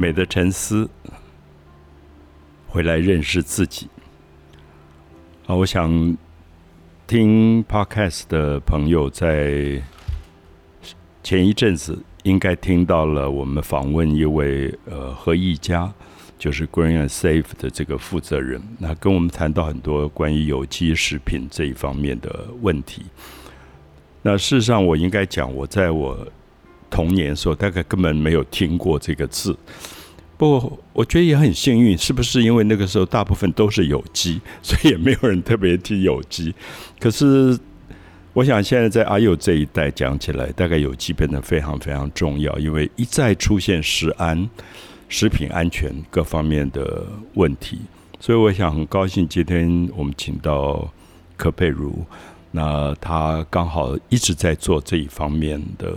美的沉思，回来认识自己。啊，我想听 Podcast 的朋友在前一阵子应该听到了我们访问一位呃何一家，就是 Green and Safe 的这个负责人，那跟我们谈到很多关于有机食品这一方面的问题。那事实上，我应该讲，我在我童年的时候，大概根本没有听过这个字。不过，我觉得也很幸运，是不是？因为那个时候大部分都是有机，所以也没有人特别提有机。可是，我想现在在阿佑这一代讲起来，大概有机变得非常非常重要，因为一再出现食安、食品安全各方面的问题。所以，我想很高兴今天我们请到柯佩如，那他刚好一直在做这一方面的。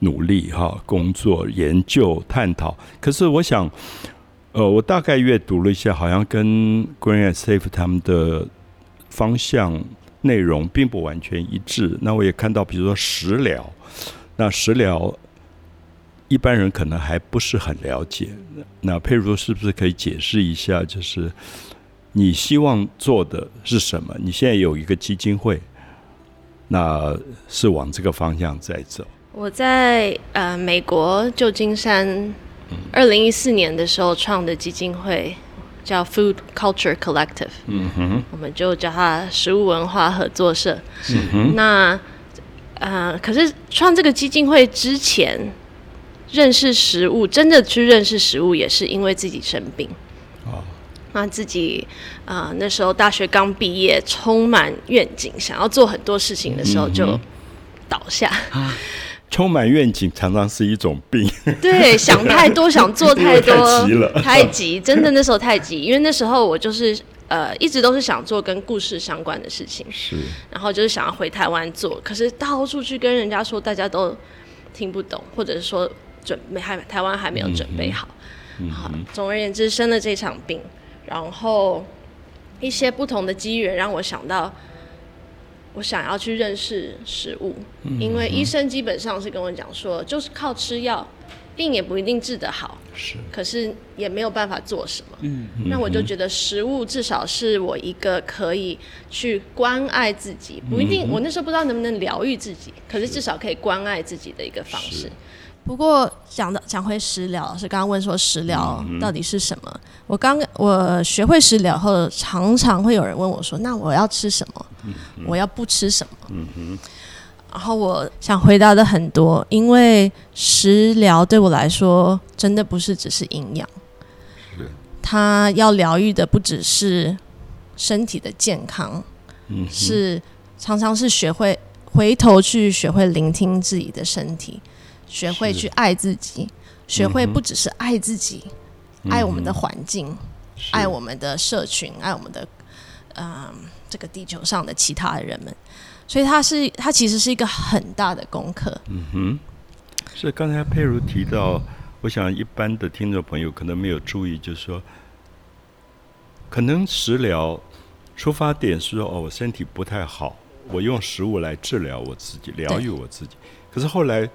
努力哈，工作、研究、探讨。可是我想，呃，我大概阅读了一下，好像跟 Green and Safe 他们的方向内容并不完全一致。那我也看到，比如说食疗，那食疗一般人可能还不是很了解。那佩如是不是可以解释一下，就是你希望做的是什么？你现在有一个基金会，那是往这个方向在走。我在呃美国旧金山，二零一四年的时候创的基金会叫 Food Culture Collective，嗯哼，我们就叫它食物文化合作社。嗯哼，那呃，可是创这个基金会之前，认识食物，真的去认识食物，也是因为自己生病。哦，那自己啊那时候大学刚毕业，充满愿景，想要做很多事情的时候，就倒下。充满愿景常常是一种病。对，想太多，想做太多，太急了，太急，真的那时候太急。因为那时候我就是呃，一直都是想做跟故事相关的事情，是。然后就是想要回台湾做，可是到处去跟人家说，大家都听不懂，或者是说准备还台湾还没有准备好。好，总而言之，生了这场病，然后一些不同的机缘让我想到。我想要去认识食物，因为医生基本上是跟我讲说，就是靠吃药，病也不一定治得好。是，可是也没有办法做什么。嗯，那我就觉得食物至少是我一个可以去关爱自己，不一定。我那时候不知道能不能疗愈自己，可是至少可以关爱自己的一个方式。不过讲到讲回食疗，老师刚刚问说食疗到底是什么？我刚我学会食疗后，常常会有人问我说：“那我要吃什么？我要不吃什么？”嗯。然后我想回答的很多，因为食疗对我来说真的不是只是营养，是它要疗愈的不只是身体的健康，嗯，是常常是学会回头去学会聆听自己的身体。学会去爱自己，学会不只是爱自己，爱我们的环境，爱我们的社群，爱我们的嗯这个地球上的其他的人们。所以它是它其实是一个很大的功课。嗯哼，是刚才佩如提到，我想一般的听众朋友可能没有注意，就是说，可能食疗出发点是说哦，我身体不太好，我用食物来治疗我自己，疗愈我自己。可是后来。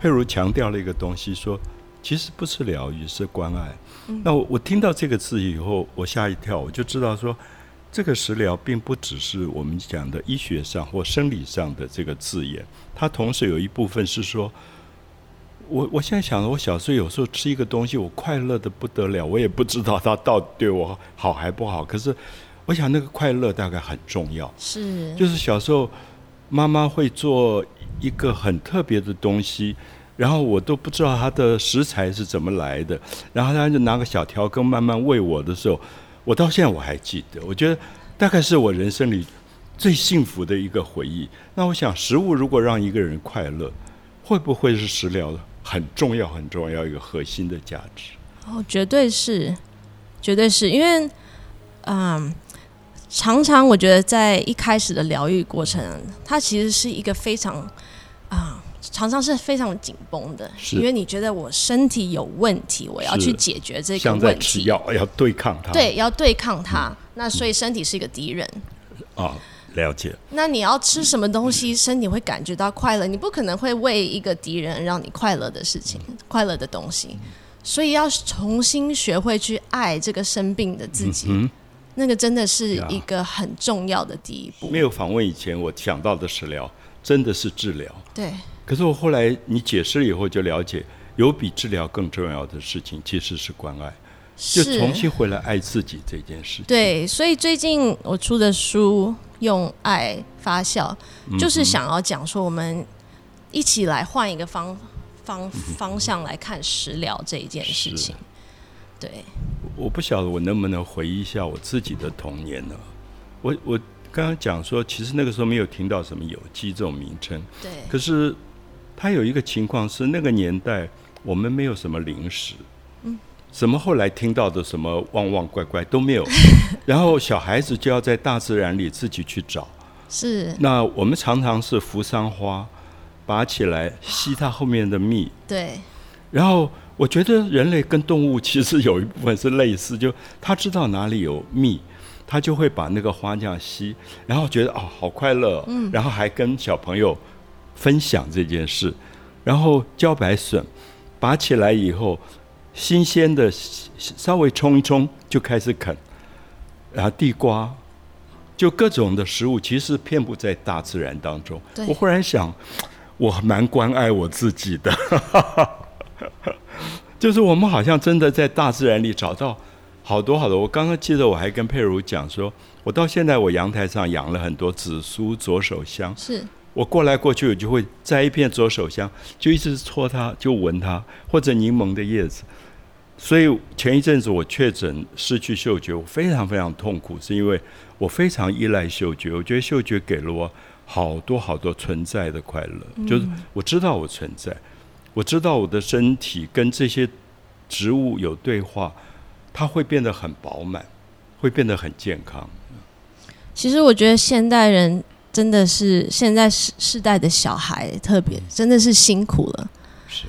佩如强调了一个东西，说其实不是疗愈，是关爱。那我我听到这个字以后，我吓一跳，我就知道说，这个食疗并不只是我们讲的医学上或生理上的这个字眼，它同时有一部分是说，我我现在想，我小时候有时候吃一个东西，我快乐的不得了，我也不知道它到底对我好还不好。可是我想那个快乐大概很重要，是就是小时候妈妈会做。一个很特别的东西，然后我都不知道它的食材是怎么来的，然后他就拿个小调羹慢慢喂我的时候，我到现在我还记得，我觉得大概是我人生里最幸福的一个回忆。那我想，食物如果让一个人快乐，会不会是食疗很重要、很重要一个核心的价值？哦，绝对是，绝对是因为，嗯。常常我觉得在一开始的疗愈过程，它其实是一个非常啊，常常是非常紧绷的，因为你觉得我身体有问题，我要去解决这个问题，吃药要对抗它，对，要对抗它。那所以身体是一个敌人啊，了解。那你要吃什么东西，身体会感觉到快乐？你不可能会为一个敌人让你快乐的事情、快乐的东西。所以要重新学会去爱这个生病的自己，那个真的是一个很重要的第一步。没有访问以前，我想到的食疗真的是治疗。对。可是我后来你解释了以后，就了解有比治疗更重要的事情，其实是关爱，就重新回来爱自己这件事情。对，所以最近我出的书《用爱发酵》，就是想要讲说，我们一起来换一个方方方向来看食疗这一件事情。对，我不晓得我能不能回忆一下我自己的童年呢？我我刚刚讲说，其实那个时候没有听到什么有机这种名称。对，可是。它有一个情况是，那个年代我们没有什么零食，嗯，什么后来听到的什么旺旺怪怪都没有，然后小孩子就要在大自然里自己去找，是。那我们常常是扶桑花，拔起来吸它后面的蜜，对。然后我觉得人类跟动物其实有一部分是类似，就他知道哪里有蜜，他就会把那个花这样吸，然后觉得哦好快乐，嗯，然后还跟小朋友。分享这件事，然后茭白笋拔起来以后，新鲜的稍微冲一冲就开始啃，然后地瓜，就各种的食物，其实遍布在大自然当中。我忽然想，我蛮关爱我自己的，就是我们好像真的在大自然里找到好多好多。我刚刚记得我还跟佩如讲说，我到现在我阳台上养了很多紫苏左手香。是。我过来过去，我就会摘一片左手香，就一直搓它，就闻它，或者柠檬的叶子。所以前一阵子我确诊失去嗅觉，我非常非常痛苦，是因为我非常依赖嗅觉。我觉得嗅觉给了我好多好多存在的快乐，就是我知道我存在，我知道我的身体跟这些植物有对话，它会变得很饱满，会变得很健康。其实我觉得现代人。真的是现在世世代的小孩特别真的是辛苦了。是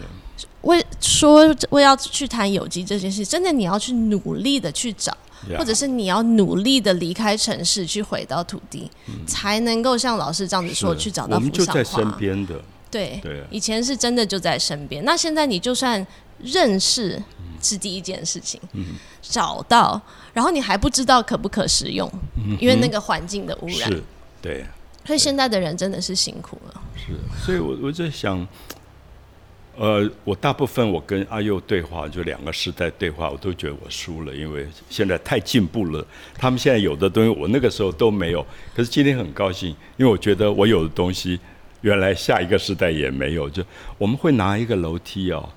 为说为要去谈有机这件事，真的你要去努力的去找，或者是你要努力的离开城市去回到土地，才能够像老师这样子说去找到。我们就在身边的。对对，以前是真的就在身边。那现在你就算认识是第一件事情，找到，然后你还不知道可不可食用，因为那个环境的污染。是，对。所以现在的人真的是辛苦了。是，所以我我在想，呃，我大部分我跟阿佑对话，就两个时代对话，我都觉得我输了，因为现在太进步了。他们现在有的东西，我那个时候都没有。可是今天很高兴，因为我觉得我有的东西，原来下一个时代也没有。就我们会拿一个楼梯哦，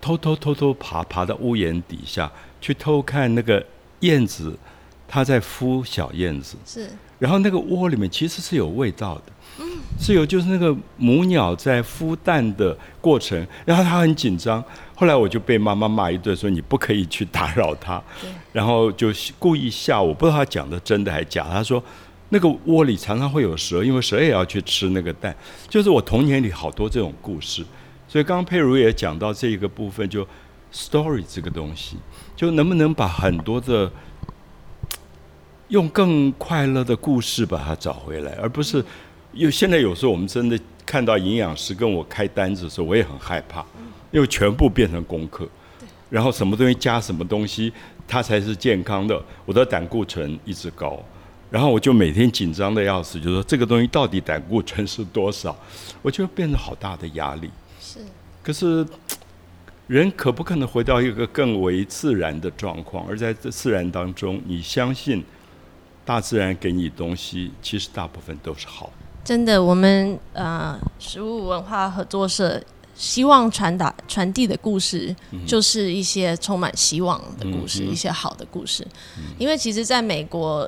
偷偷偷偷爬爬到屋檐底下去偷看那个燕子，它在孵小燕子。是。然后那个窝里面其实是有味道的，是有就是那个母鸟在孵蛋的过程，然后它很紧张，后来我就被妈妈骂一顿，说你不可以去打扰它，然后就故意吓我，不知道他讲的真的还假。他说那个窝里常常会有蛇，因为蛇也要去吃那个蛋。就是我童年里好多这种故事，所以刚刚佩如也讲到这一个部分，就 story 这个东西，就能不能把很多的。用更快乐的故事把它找回来，而不是有现在有时候我们真的看到营养师跟我开单子的时候，我也很害怕，因为全部变成功课，然后什么东西加什么东西，它才是健康的。我的胆固醇一直高，然后我就每天紧张的要死，就说这个东西到底胆固醇是多少，我就变得好大的压力。是，可是人可不可能回到一个更为自然的状况？而在这自然当中，你相信？大自然给你东西，其实大部分都是好。真的，我们呃，食物文化合作社希望传达传递的故事，就是一些充满希望的故事，一些好的故事。因为其实，在美国，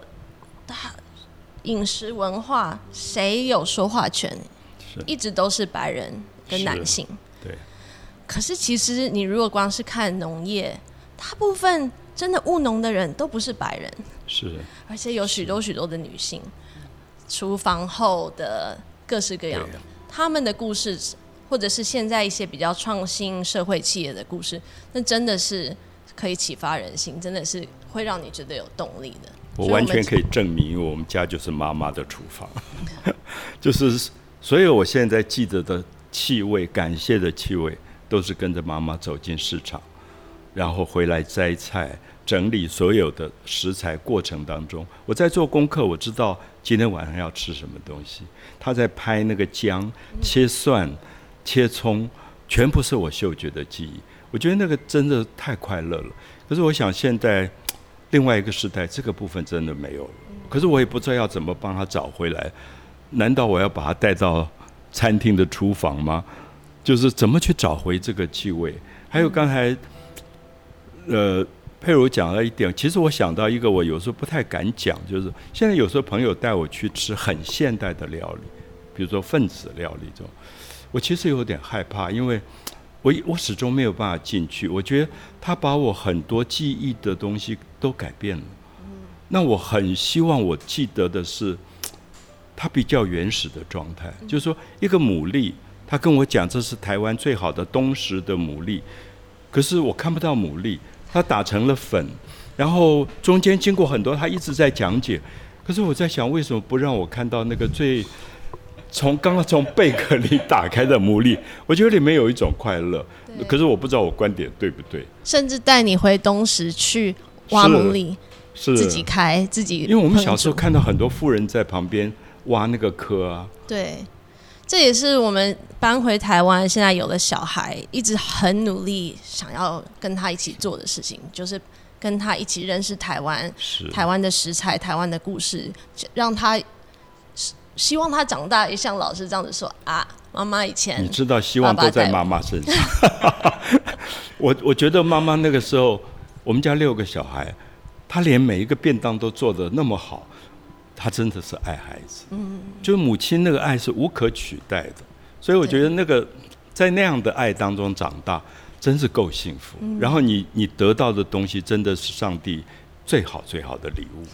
饮食文化谁有说话权，一直都是白人跟男性。对。可是，其实你如果光是看农业，大部分真的务农的人都不是白人。是，而且有许多许多的女性，厨房后的各式各样的，他们的故事，或者是现在一些比较创新社会企业的故事，那真的是可以启发人心，真的是会让你觉得有动力的。我完全可以证明，我们家就是妈妈的厨房，就是所有我现在记得的气味、感谢的气味，都是跟着妈妈走进市场。然后回来摘菜，整理所有的食材过程当中，我在做功课，我知道今天晚上要吃什么东西。他在拍那个姜、切蒜、切葱，全部是我嗅觉的记忆。我觉得那个真的太快乐了。可是我想现在另外一个时代，这个部分真的没有了。可是我也不知道要怎么帮他找回来。难道我要把他带到餐厅的厨房吗？就是怎么去找回这个气味？还有刚才，呃，佩如讲了一点，其实我想到一个，我有时候不太敢讲，就是现在有时候朋友带我去吃很现代的料理，比如说分子料理这种，我其实有点害怕，因为我我始终没有办法进去。我觉得他把我很多记忆的东西都改变了。那我很希望我记得的是，他比较原始的状态，就是说一个牡蛎。他跟我讲，这是台湾最好的东石的牡蛎，可是我看不到牡蛎，他打成了粉，然后中间经过很多，他一直在讲解，可是我在想，为什么不让我看到那个最从刚刚从贝壳里打开的牡蛎？我觉得里面有一种快乐，可是我不知道我观点对不对。甚至带你回东石去挖牡蛎，是自己开自己，因为我们小时候看到很多富人在旁边挖那个壳啊，对。这也是我们搬回台湾，现在有了小孩，一直很努力想要跟他一起做的事情，就是跟他一起认识台湾，台湾的食材、台湾的故事，让他希望他长大也像老师这样子说啊，妈妈以前你知道，希望都在妈妈身上。我我觉得妈妈那个时候，我们家六个小孩，她连每一个便当都做的那么好。她真的是爱孩子，嗯，就母亲那个爱是无可取代的，所以我觉得那个在那样的爱当中长大，真是够幸福。然后你你得到的东西真的是上帝最好最好的礼物。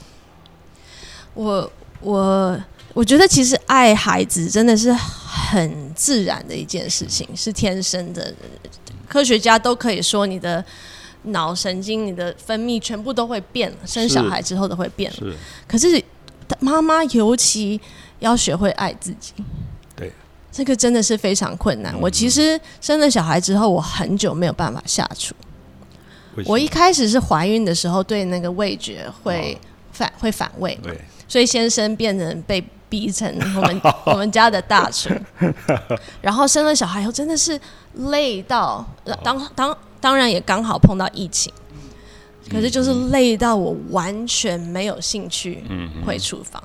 我我我觉得其实爱孩子真的是很自然的一件事情，是天生的。科学家都可以说，你的脑神经、你的分泌全部都会变了，生小孩之后都会变了。可是。妈妈尤其要学会爱自己，对，这个真的是非常困难。我其实生了小孩之后，我很久没有办法下厨。我一开始是怀孕的时候，对那个味觉会反会反胃，对，所以先生变成被逼成我们 我们家的大厨。然后生了小孩以后，真的是累到当当当然也刚好碰到疫情。可是就是累到我完全没有兴趣回厨房，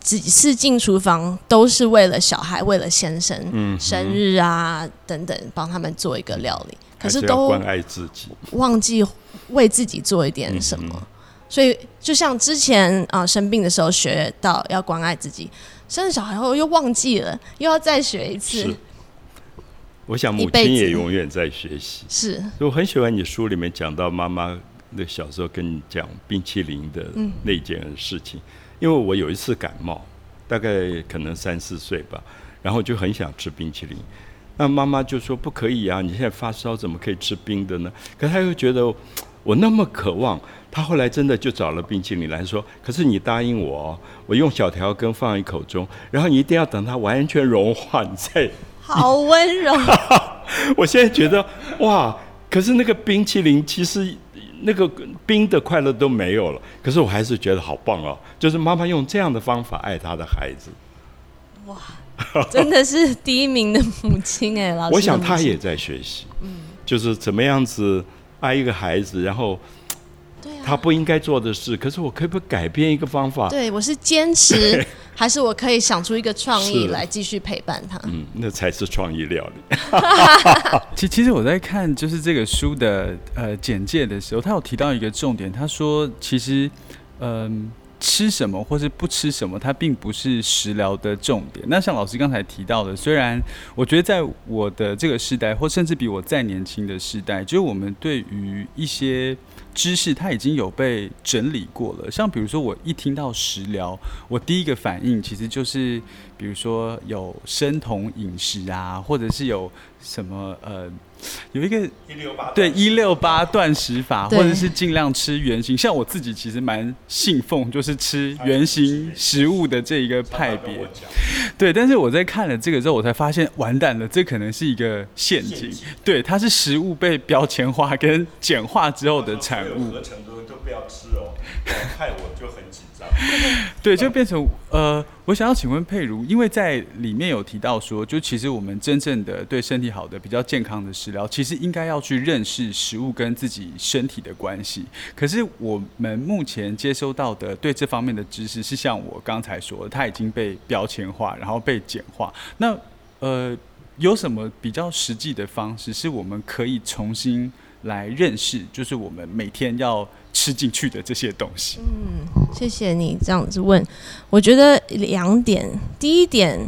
几次进厨房都是为了小孩，为了先生生日啊等等，帮他们做一个料理。可是都关爱自己，忘记为自己做一点什么。所以就像之前啊生病的时候学到要关爱自己，生了小孩后又忘记了，又要再学一次。我想母亲也永远在学习。是，我很喜欢你书里面讲到妈妈。那小时候跟你讲冰淇淋的那件事情，因为我有一次感冒，大概可能三四岁吧，然后就很想吃冰淇淋，那妈妈就说不可以啊，你现在发烧怎么可以吃冰的呢？可她又觉得我那么渴望，他后来真的就找了冰淇淋来说，可是你答应我，我用小条根放一口中，然后你一定要等它完全融化，你再 好温柔。我现在觉得哇，可是那个冰淇淋其实。那个冰的快乐都没有了，可是我还是觉得好棒哦！就是妈妈用这样的方法爱她的孩子，哇，真的是第一名的母亲哎，老师。我想她也在学习，嗯，就是怎么样子爱一个孩子，然后。他不应该做的事，可是我可不可以改变一个方法？对我是坚持，还是我可以想出一个创意来继续陪伴他？嗯，那才是创意料理。其其实我在看就是这个书的呃简介的时候，他有提到一个重点，他说其实嗯。吃什么或是不吃什么，它并不是食疗的重点。那像老师刚才提到的，虽然我觉得在我的这个时代，或甚至比我再年轻的时代，就是我们对于一些知识，它已经有被整理过了。像比如说，我一听到食疗，我第一个反应其实就是，比如说有生酮饮食啊，或者是有什么呃。有一个一六八对一六八断食法，或者是尽量吃原形。像我自己其实蛮信奉，就是吃原形食物的这一个派别。对，但是我在看了这个之后，我才发现完蛋了，这可能是一个陷阱。对，它是食物被标签化跟简化之后的产物。合成都都不要吃 哦，害我就很紧张。对，就变成呃，我想要请问佩如，因为在里面有提到说，就其实我们真正的对身体好的、比较健康的食疗，其实应该要去认识食物跟自己身体的关系。可是我们目前接收到的对这方面的知识，是像我刚才说的，它已经被标签化，然后被简化。那呃，有什么比较实际的方式，是我们可以重新来认识，就是我们每天要吃进去的这些东西？嗯，谢谢你这样子问。我觉得两点，第一点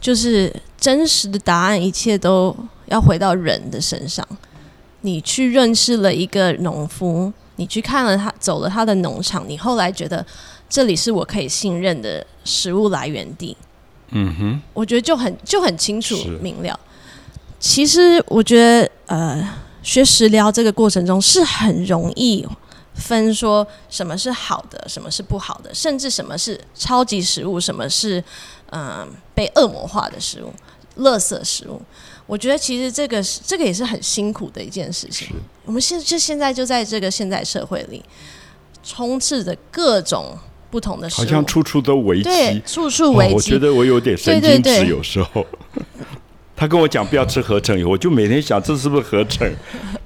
就是真实的答案，一切都要回到人的身上。你去认识了一个农夫，你去看了他走了他的农场，你后来觉得这里是我可以信任的食物来源地。嗯哼，我觉得就很就很清楚明了。其实我觉得，呃，学食疗这个过程中是很容易分说什么是好的，什么是不好的，甚至什么是超级食物，什么是嗯、呃被恶魔化的食物、垃圾食物。我觉得其实这个是这个也是很辛苦的一件事情。我们现就现在就在这个现代社会里，充斥着各种不同的食物，好像处处都危对机。处处危机。哦我觉得我有点神经质，有时候。他跟我讲不要吃合成以后，我就每天想这是不是合成？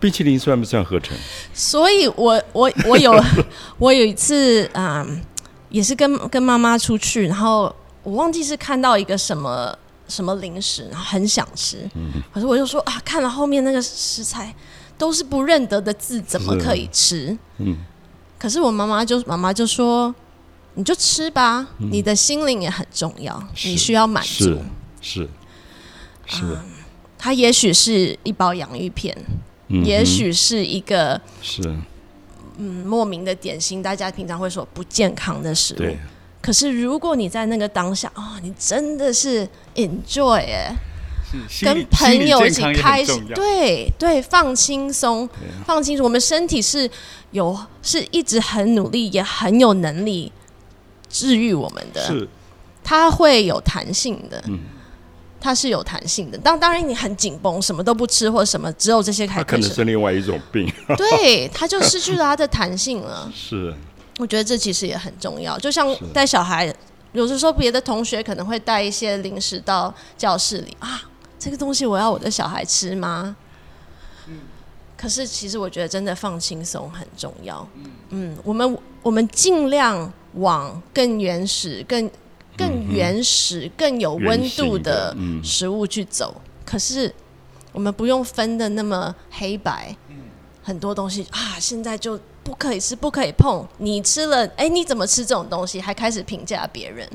冰淇淋算不算合成？所以我我我有 我有一次啊、嗯也是跟跟妈妈出去，然后我忘记是看到一个什么什么零食，然后很想吃，可是我就说啊，看了后面那个食材都是不认得的字，怎么可以吃？嗯，可是我妈妈就妈妈就说，你就吃吧，你的心灵也很重要，你需要满足是。是是，它也许是一包洋芋片，嗯也许是一个是嗯莫名的点心，大家平常会说不健康的食物。对，可是如果你在那个当下，哦，你真的是 enjoy 哎，跟朋友一起开心对对，放轻松，啊放轻松。我们身体是有是一直很努力，也很有能力治愈我们的，是它会有弹性的。嗯它是有弹性的，当当然你很紧绷，什么都不吃或什么，只有这些它开可能是另外一种病。对，它就失去了它的弹性了。是我觉得这其实也很重要，就像带小孩，有的时候别的同学可能会带一些零食到教室里啊，这个东西我要我的小孩吃吗？可是其实我觉得真的放轻松很重要。嗯，我们我们尽量往更原始、更更原始、更有温度的嗯食物去走。可是我们不用分的那么黑白，很多东西啊，现在就不可以吃，不可以碰。你吃了，哎，你怎么吃这种东西？还开始评价别人，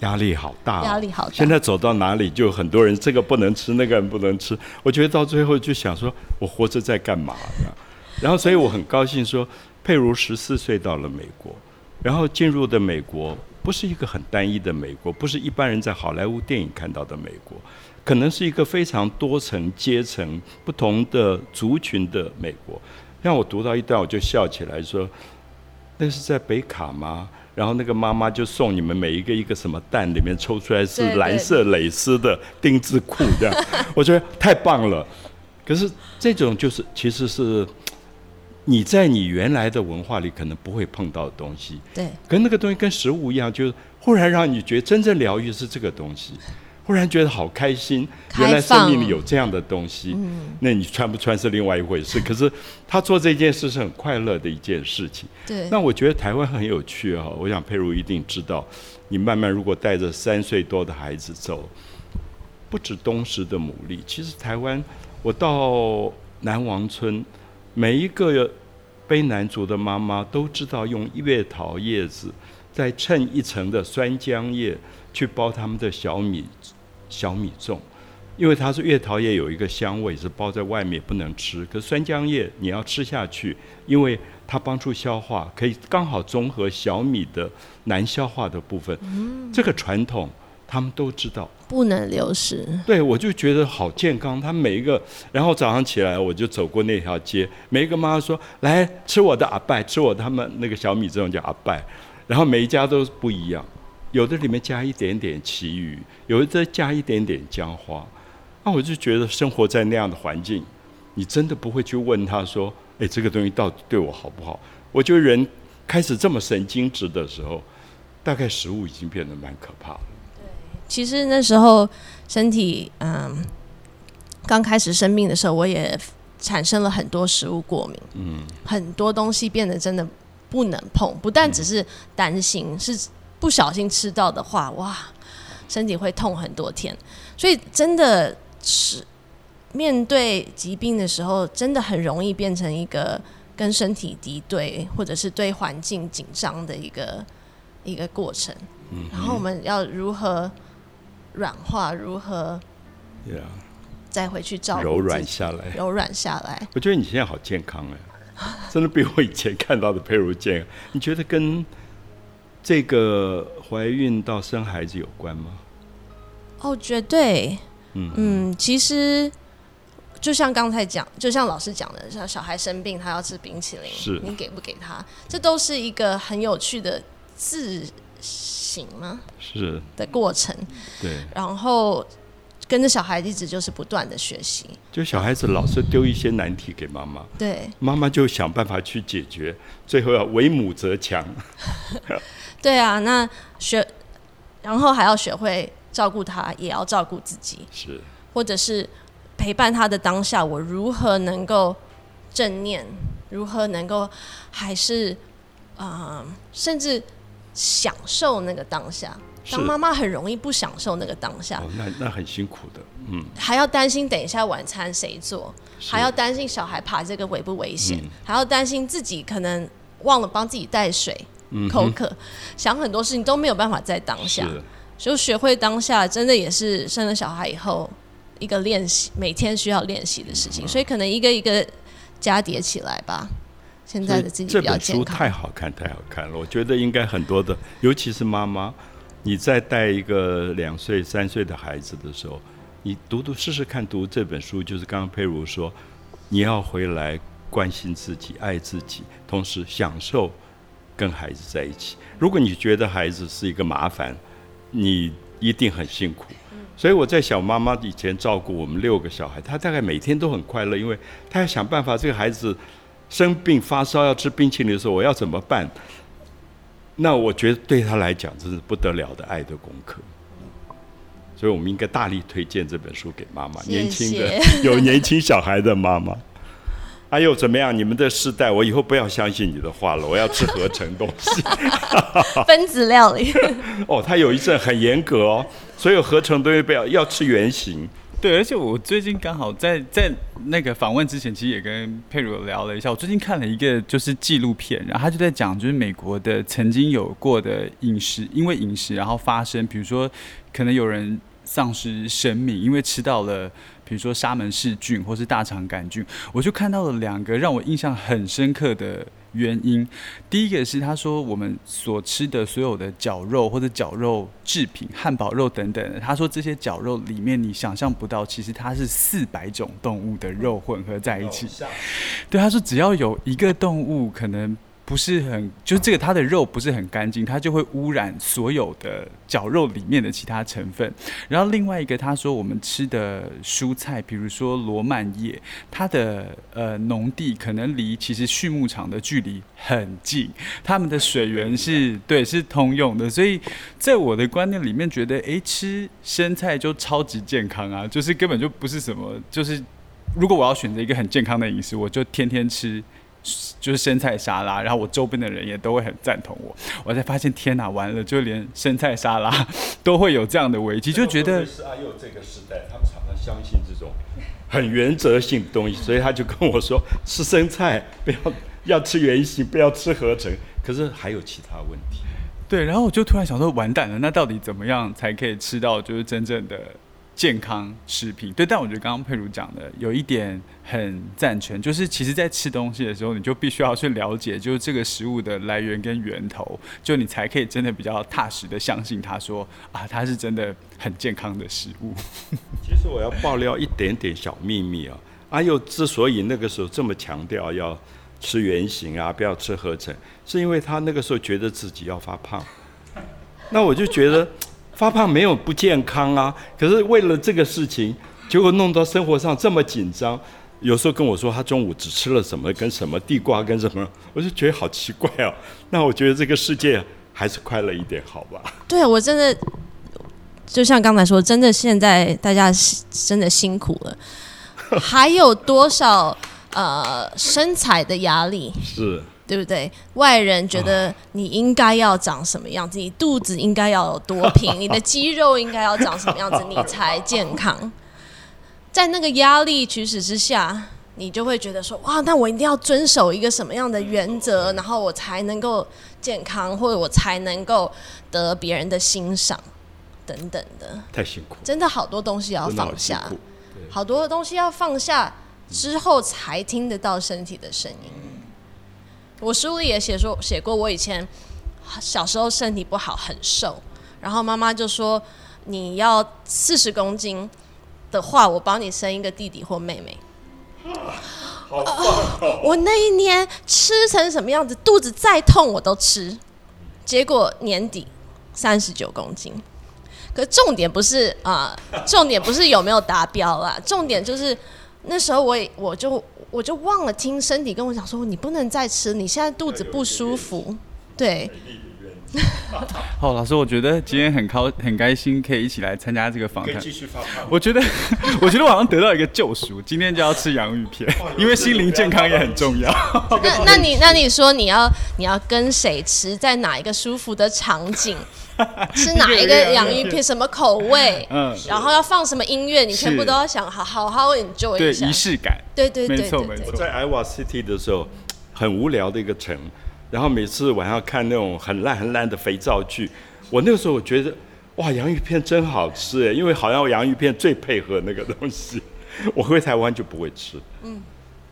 压力好大哦，压力好大。现在走到哪里，就很多人这个不能吃，那个人不能吃。我觉得到最后就想说，我活着在干嘛呢？然后，所以我很高兴说，佩如十四岁到了美国，然后进入的美国不是一个很单一的美国，不是一般人在好莱坞电影看到的美国，可能是一个非常多层阶层、不同的族群的美国。让我读到一段，我就笑起来说：“那是在北卡吗？”然后那个妈妈就送你们每一个一个什么蛋，里面抽出来是蓝色蕾丝的丁字裤，这样，我觉得太棒了。可是这种就是其实是你在你原来的文化里可能不会碰到的东西，对，跟那个东西跟食物一样，就是忽然让你觉得真正疗愈是这个东西，忽然觉得好开心，开原来生命里有这样的东西。那你穿不穿是另外一回事，可是他做这件事是很快乐的一件事情。对，那我觉得台湾很有趣哈、我想佩如一定知道，你慢慢如果带着三岁多的孩子走，不止东石的牡蛎，其实台湾，我到南王村，每一个卑南族的妈妈都知道用月桃叶子，再衬一层的酸浆叶去包他们的小米小米粽。因为它是月桃叶有一个香味，是包在外面不能吃。可酸浆叶你要吃下去，因为它帮助消化，可以刚好综合小米的难消化的部分。这个传统他们都知道。不能流失。对，我就觉得好健康。他每一个，然后早上起来我就走过那条街，每一个妈妈说：“来吃我的阿拜，吃我他们那个小米这种叫阿拜。”然后每一家都不一样。有的里面加一点点奇鱼，有的再加一点点姜花。那我就觉得生活在那样的环境，你真的不会去问他说：“哎，这个东西到底对我好不好？”我觉得人开始这么神经质的时候，大概食物已经变得蛮可怕的。对，其实那时候身体嗯刚开始生病的时候，我也产生了很多食物过敏，嗯，很多东西变得真的不能碰。不但只是担心，是不小心吃到的话，哇，身体会痛很多天。所以真的。是面对疾病的时候，真的很容易变成一个跟身体敌对，或者是对环境紧张的一个一个过程。嗯然后我们要如何软化？如何再回去照顾柔软下来？柔软下来。我觉得你现在好健康哎，真的比我以前看到的佩如健。你觉得跟这个怀孕到生孩子有关吗？哦，绝对。嗯，其实就像刚才讲，就像老师讲的，像小孩生病，他要吃冰淇淋，是，你给不给他？这都是一个很有趣的自省吗？是的过程。对，然后跟着小孩一直就是不断的学习。就小孩子老是丢一些难题给妈妈，对，妈妈就想办法去解决，最后要为母则强。对啊，那学，然后还要学会。照顾他，也要照顾自己，是，或者是陪伴他的当下，我如何能够正念？如何能够还是啊，甚至享受那个当下？当妈妈很容易不享受那个当下，那那很辛苦的，嗯，还要担心等一下晚餐谁做，还要担心小孩爬这个危不危险，还要担心自己可能忘了帮自己带水，口渴，想很多事情都没有办法在当下。就学会当下，真的也是生了小孩以后一个练习，每天需要练习的事情。所以可能一个一个加叠起来吧。现在的自己这本书太好看，太好看了。我觉得应该很多的，尤其是妈妈，你在带一个两岁、三岁的孩子的时候，你读读试试看，读这本书，就是刚刚佩如说，你要回来关心自己、爱自己，同时享受跟孩子在一起。如果你觉得孩子是一个麻烦，你一定很辛苦，所以我在想，妈妈以前照顾我们六个小孩，她大概每天都很快乐，因为她要想办法，这个孩子生病发烧要吃冰淇淋的时候，我要怎么办？那我觉得对他来讲，这是不得了的爱的功课。所以我们应该大力推荐这本书给妈妈，年轻的有年轻小孩的妈妈。哎呦，怎么样？你们的世代，我以后不要相信你的话了。我要吃合成东西，分子料理。哦，他有一阵很严格哦，所有合成东西不要，要吃原形。对，而且我最近刚好在在那个访问之前，其实也跟佩如聊了一下。我最近看了一个就是纪录片，然后他就在讲，就是美国的曾经有过的饮食，因为饮食然后发生，比如说可能有人丧失生命，因为吃到了。比如说沙门氏菌或是大肠杆菌，我就看到了两个让我印象很深刻的原因。第一个是他说我们所吃的所有的绞肉或者绞肉制品、汉堡肉等等，他说这些绞肉里面你想象不到，其实它是四百种动物的肉混合在一起。对，他说只要有一个动物可能。不是很，就是这个它的肉不是很干净，它就会污染所有的绞肉里面的其他成分。然后另外一个，他说我们吃的蔬菜，比如说罗曼叶，它的呃农地可能离其实畜牧场的距离很近，他们的水源是对是通用的，所以在我的观念里面觉得，哎，吃生菜就超级健康啊，就是根本就不是什么，就是如果我要选择一个很健康的饮食，我就天天吃。就是生菜沙拉，然后我周边的人也都会很赞同我。我才发现，天哪，完了，就连生菜沙拉都会有这样的危机，就觉得是阿佑这个时代，他们常常相信这种很原则性的东西，所以他就跟我说：吃生菜不要要吃原形，不要吃合成。可是还有其他问题。对，然后我就突然想说，完蛋了，那到底怎么样才可以吃到就是真正的？健康食品，对，但我觉得刚刚佩如讲的有一点很赞成，就是其实，在吃东西的时候，你就必须要去了解，就是这个食物的来源跟源头，就你才可以真的比较踏实的相信他说啊，它是真的很健康的食物。其实我要爆料一点点小秘密啊，阿佑之所以那个时候这么强调要吃原形啊，不要吃合成，是因为他那个时候觉得自己要发胖。那我就觉得发胖没有不健康啊，可是为了这个事情，结果弄到生活上这么紧张。有时候跟我说他中午只吃了什么跟什么地瓜跟什么，我就觉得好奇怪哦。那我觉得这个世界还是快乐一点好吧？对我真的就像刚才说，真的现在大家真的辛苦了，还有多少呃身材的压力？是。对不对？外人觉得你应该要长什么样子，你肚子应该要有多平，你的肌肉应该要长什么样子，你才健康。在那个压力驱使之下，你就会觉得说：哇，那我一定要遵守一个什么样的原则，然后我才能够健康，或者我才能够得别人的欣赏等等的。太辛苦，真的好多东西要放下，好多东西要放下之后，才听得到身体的声音。我书里也写说写过，我以前小时候身体不好，很瘦，然后妈妈就说你要四十公斤的话，我帮你生一个弟弟或妹妹。好棒！我那一年吃成什么样子，肚子再痛我都吃，结果年底三十九公斤。可重点不是啊，重点不是有没有达标啦，重点就是那时候我也我就。我就忘了听身体跟我讲说，你不能再吃，你现在肚子不舒服。对。好，老师，我觉得今天很高很开心，可以一起来参加这个访谈。继续发我觉得，我觉得我好像得到一个救赎。今天就要吃洋芋片，因为心灵健康也很重要。那那你那你说你要你要跟谁吃，在哪一个舒服的场景？吃哪一个洋芋片？什么口味？嗯，然后要放什么音乐？你全部都要想好，好好 enjoy 一下。对，仪式感。对对对，没错没错。在 Iowa City 的时候，很无聊的一个城，然后每次晚上看那种很烂很烂的肥皂剧，我那个时候我觉得，哇，洋芋片真好吃哎，因为好像洋芋片最配合那个东西。我回台湾就不会吃。嗯。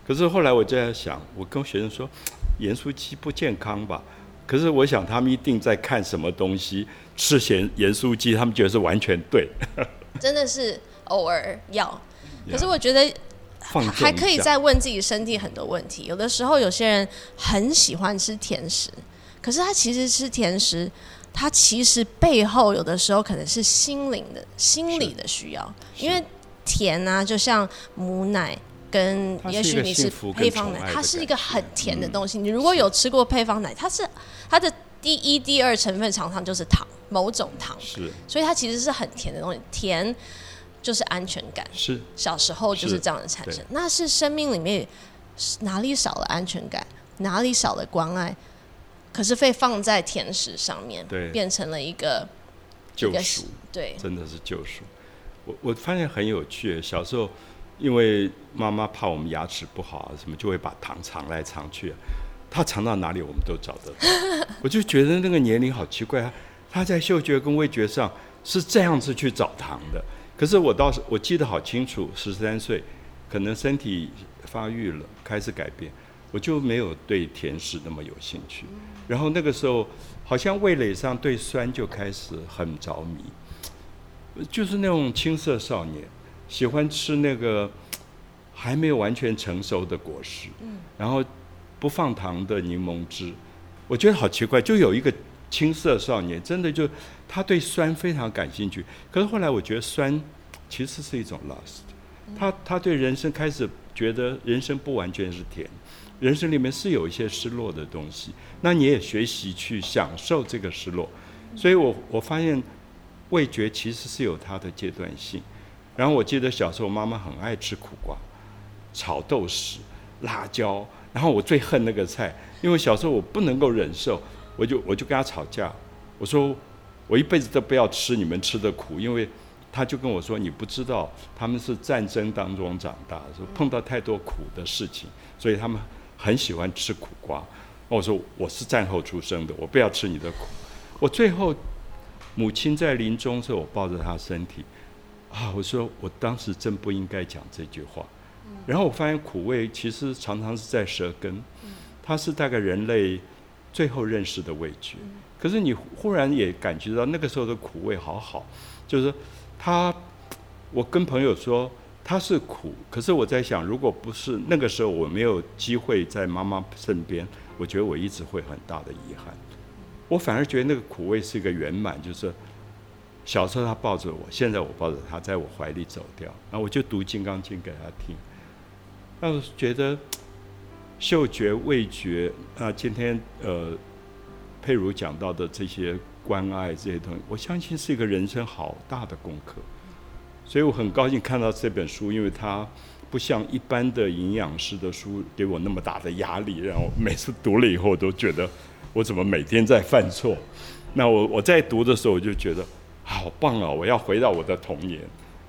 可是后来我就在想，我跟学生说，盐酥鸡不健康吧？可是我想他们一定在看什么东西，吃咸盐酥鸡，他们觉得是完全对。真的是偶尔要，可是我觉得还可以再问自己身体很多问题。有的时候有些人很喜欢吃甜食，可是他其实吃甜食，他其实背后有的时候可能是心灵的、心理的需要，因为甜啊，就像母奶。跟也许你是配方奶，它是一个很甜的东西。你如果有吃过配方奶，它是它的第一、第二成分常常就是糖，某种糖，是，所以它其实是很甜的东西。甜就是安全感，是小时候就是这样的产生。那是生命里面哪里少了安全感，哪里少了关爱，可是被放在甜食上面，对，变成了一个救赎，对，真的是救赎。我我发现很有趣，小时候。因为妈妈怕我们牙齿不好啊，什么就会把糖藏来藏去，她藏到哪里我们都找得到。我就觉得那个年龄好奇怪啊，他在嗅觉跟味觉上是这样子去找糖的。可是我倒是我记得好清楚，十三岁可能身体发育了，开始改变，我就没有对甜食那么有兴趣。然后那个时候好像味蕾上对酸就开始很着迷，就是那种青涩少年。喜欢吃那个还没有完全成熟的果实，然后不放糖的柠檬汁，我觉得好奇怪。就有一个青涩少年，真的就他对酸非常感兴趣。可是后来我觉得酸其实是一种 lost。他他对人生开始觉得人生不完全是甜，人生里面是有一些失落的东西。那你也学习去享受这个失落。所以我我发现味觉其实是有它的阶段性。然后我记得小时候妈妈很爱吃苦瓜、炒豆豉、辣椒。然后我最恨那个菜，因为小时候我不能够忍受，我就我就跟他吵架。我说我一辈子都不要吃你们吃的苦，因为他就跟我说你不知道他们是战争当中长大，说碰到太多苦的事情，所以他们很喜欢吃苦瓜。我说我是战后出生的，我不要吃你的苦。我最后母亲在临终时候，我抱着她身体。啊！我说我当时真不应该讲这句话。然后我发现苦味其实常常是在舌根，它是大概人类最后认识的味觉。可是你忽然也感觉到那个时候的苦味好好，就是他，我跟朋友说他是苦，可是我在想，如果不是那个时候我没有机会在妈妈身边，我觉得我一直会很大的遗憾。我反而觉得那个苦味是一个圆满，就是小时候他抱着我，现在我抱着他，在我怀里走掉，然后我就读《金刚经》给他听，那我觉得嗅觉、味觉啊，今天呃佩如讲到的这些关爱这些东西，我相信是一个人生好大的功课，所以我很高兴看到这本书，因为它不像一般的营养师的书给我那么大的压力，然后每次读了以后都觉得。我怎么每天在犯错？那我我在读的时候，我就觉得好棒啊！我要回到我的童年，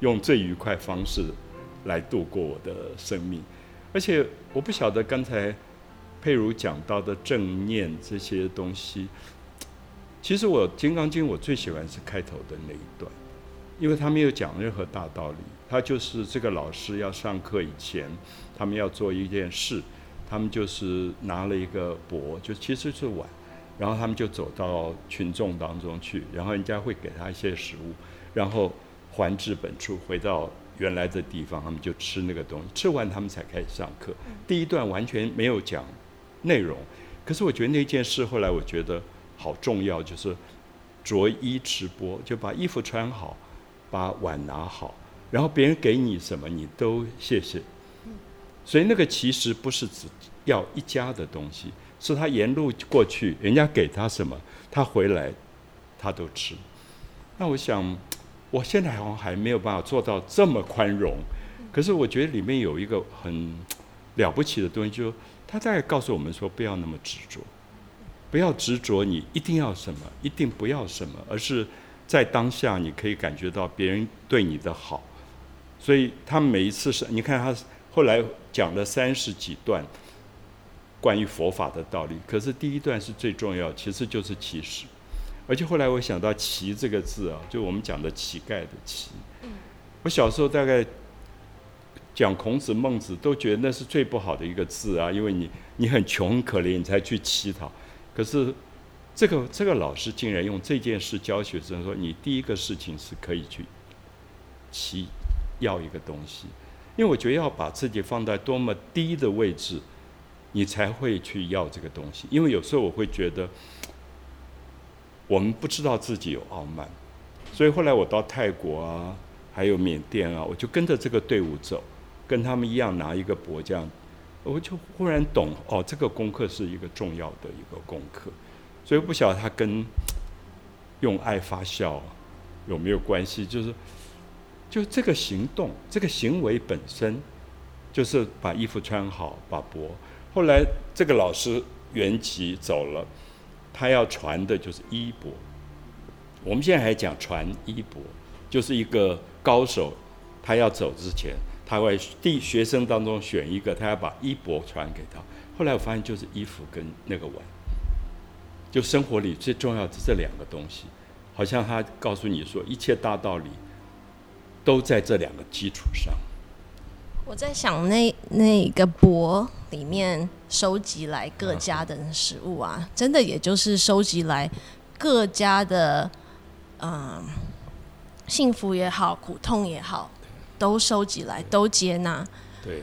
用最愉快方式来度过我的生命。而且我不晓得刚才佩如讲到的正念这些东西，其实我《金刚经》我最喜欢是开头的那一段，因为他没有讲任何大道理，他就是这个老师要上课以前，他们要做一件事，他们就是拿了一个钵，就其实是碗。然后他们就走到群众当中去，然后人家会给他一些食物，然后还至本处，回到原来的地方，他们就吃那个东西，吃完他们才开始上课。第一段完全没有讲内容，可是我觉得那件事后来我觉得好重要，就是着衣吃播，就把衣服穿好，把碗拿好，然后别人给你什么你都谢谢。所以那个其实不是只要一家的东西。是他沿路过去，人家给他什么，他回来，他都吃。那我想，我现在好像还没有办法做到这么宽容。可是我觉得里面有一个很 了不起的东西，就是他大概告诉我们说，不要那么执着，不要执着你一定要什么，一定不要什么，而是在当下你可以感觉到别人对你的好。所以他每一次是，你看他后来讲了三十几段。关于佛法的道理，可是第一段是最重要，其实就是乞食。而且后来我想到“乞”这个字啊，就我们讲的乞丐的“乞”。我小时候大概讲孔子、孟子，都觉得那是最不好的一个字啊，因为你你很穷很可怜，你才去乞讨。可是这个这个老师竟然用这件事教学生说：你第一个事情是可以去乞要一个东西，因为我觉得要把自己放在多么低的位置。你才会去要这个东西，因为有时候我会觉得，我们不知道自己有傲慢，所以后来我到泰国啊，还有缅甸啊，我就跟着这个队伍走，跟他们一样拿一个钵这样，我就忽然懂哦，这个功课是一个重要的一个功课，所以不晓得他跟用爱发笑有没有关系，就是就这个行动，这个行为本身，就是把衣服穿好，把钵。后来这个老师圆寂走了，他要传的就是衣钵。我们现在还讲传衣钵，就是一个高手，他要走之前，他会第学生当中选一个，他要把衣钵传给他。后来我发现就是衣服跟那个碗，就生活里最重要的这两个东西，好像他告诉你说，一切大道理都在这两个基础上。我在想，那那个钵里面收集来各家的食物啊，真的也就是收集来各家的，嗯，幸福也好，苦痛也好，都收集来，都接纳。对，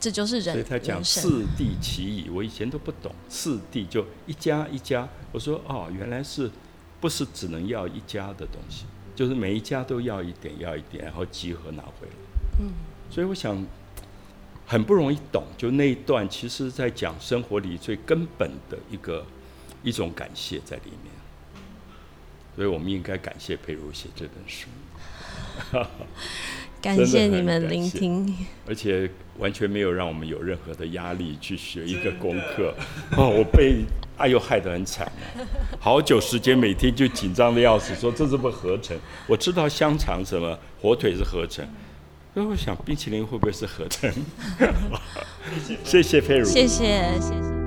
这就是人。所以他讲四地其矣，我以前都不懂，四地就一家一家。我说哦，原来是不是只能要一家的东西，就是每一家都要一点，要一点，然后集合拿回来。嗯。所以我想，很不容易懂，就那一段，其实在讲生活里最根本的一个一种感谢在里面。所以我们应该感谢佩如写这本书。感谢你们聆听，而且完全没有让我们有任何的压力去学一个功课。哦，我被阿佑害得很惨啊！好久时间，每天就紧张的要死，说这是不合成。我知道香肠什么火腿是合成。所以我想，冰淇淋会不会是合成？谢谢佩如，谢谢谢谢。